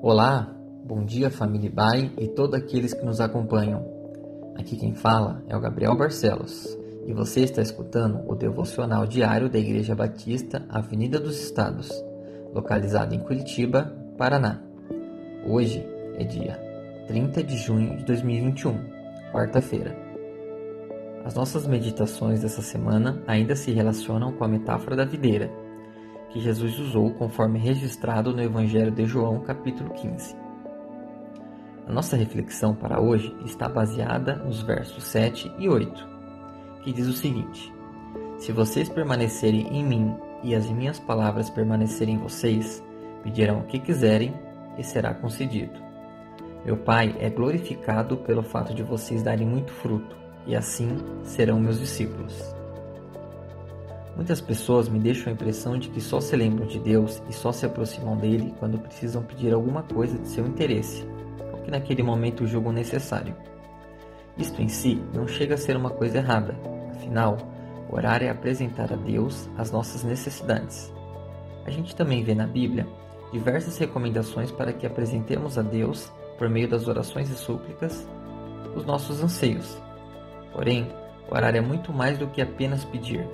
Olá, bom dia família Bai e todos aqueles que nos acompanham. Aqui quem fala é o Gabriel Barcelos e você está escutando o devocional diário da Igreja Batista Avenida dos Estados, localizada em Curitiba, Paraná. Hoje é dia 30 de junho de 2021, quarta-feira. As nossas meditações dessa semana ainda se relacionam com a metáfora da videira que Jesus usou conforme registrado no Evangelho de João, capítulo 15. A nossa reflexão para hoje está baseada nos versos 7 e 8, que diz o seguinte: Se vocês permanecerem em mim e as minhas palavras permanecerem em vocês, pedirão o que quiserem e será concedido. Meu Pai é glorificado pelo fato de vocês darem muito fruto, e assim serão meus discípulos. Muitas pessoas me deixam a impressão de que só se lembram de Deus e só se aproximam dele quando precisam pedir alguma coisa de seu interesse, ou que naquele momento julgam necessário. Isto em si não chega a ser uma coisa errada, afinal, orar é apresentar a Deus as nossas necessidades. A gente também vê na Bíblia diversas recomendações para que apresentemos a Deus, por meio das orações e súplicas, os nossos anseios. Porém, orar é muito mais do que apenas pedir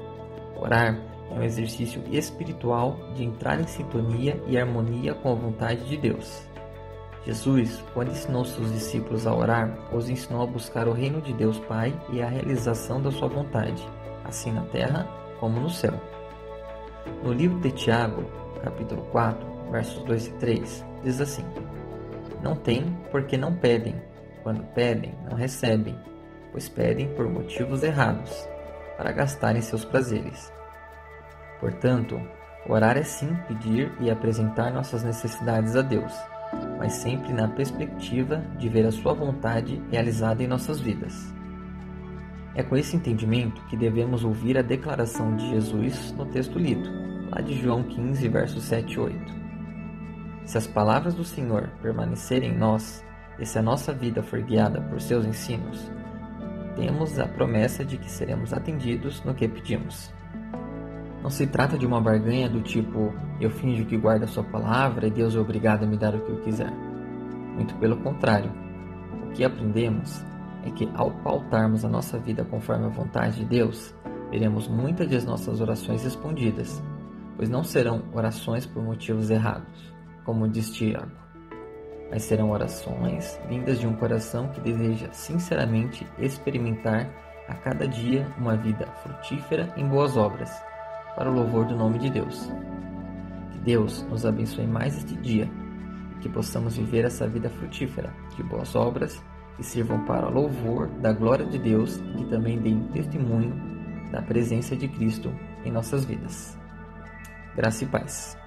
Orar é um exercício espiritual de entrar em sintonia e harmonia com a vontade de Deus. Jesus, quando ensinou seus discípulos a orar, os ensinou a buscar o reino de Deus Pai e a realização da sua vontade, assim na terra como no céu. No livro de Tiago, capítulo 4, versos 2 e 3, diz assim: Não têm porque não pedem, quando pedem, não recebem, pois pedem por motivos errados para gastar em seus prazeres. Portanto, orar é sim pedir e apresentar nossas necessidades a Deus, mas sempre na perspectiva de ver a Sua vontade realizada em nossas vidas. É com esse entendimento que devemos ouvir a declaração de Jesus no texto lido, lá de João 15, versos 7 e 8. Se as palavras do Senhor permanecerem em nós, e se a nossa vida for guiada por seus ensinos, temos a promessa de que seremos atendidos no que pedimos. Não se trata de uma barganha do tipo eu finjo que guardo a sua palavra e Deus é obrigado a me dar o que eu quiser. Muito pelo contrário. O que aprendemos é que ao pautarmos a nossa vida conforme a vontade de Deus, veremos muitas de nossas orações respondidas, pois não serão orações por motivos errados, como diz Tiago mas serão orações vindas de um coração que deseja sinceramente experimentar a cada dia uma vida frutífera em boas obras, para o louvor do nome de Deus. Que Deus nos abençoe mais este dia e que possamos viver essa vida frutífera de boas obras que sirvam para o louvor da glória de Deus e que também deem testemunho da presença de Cristo em nossas vidas. Graça e paz.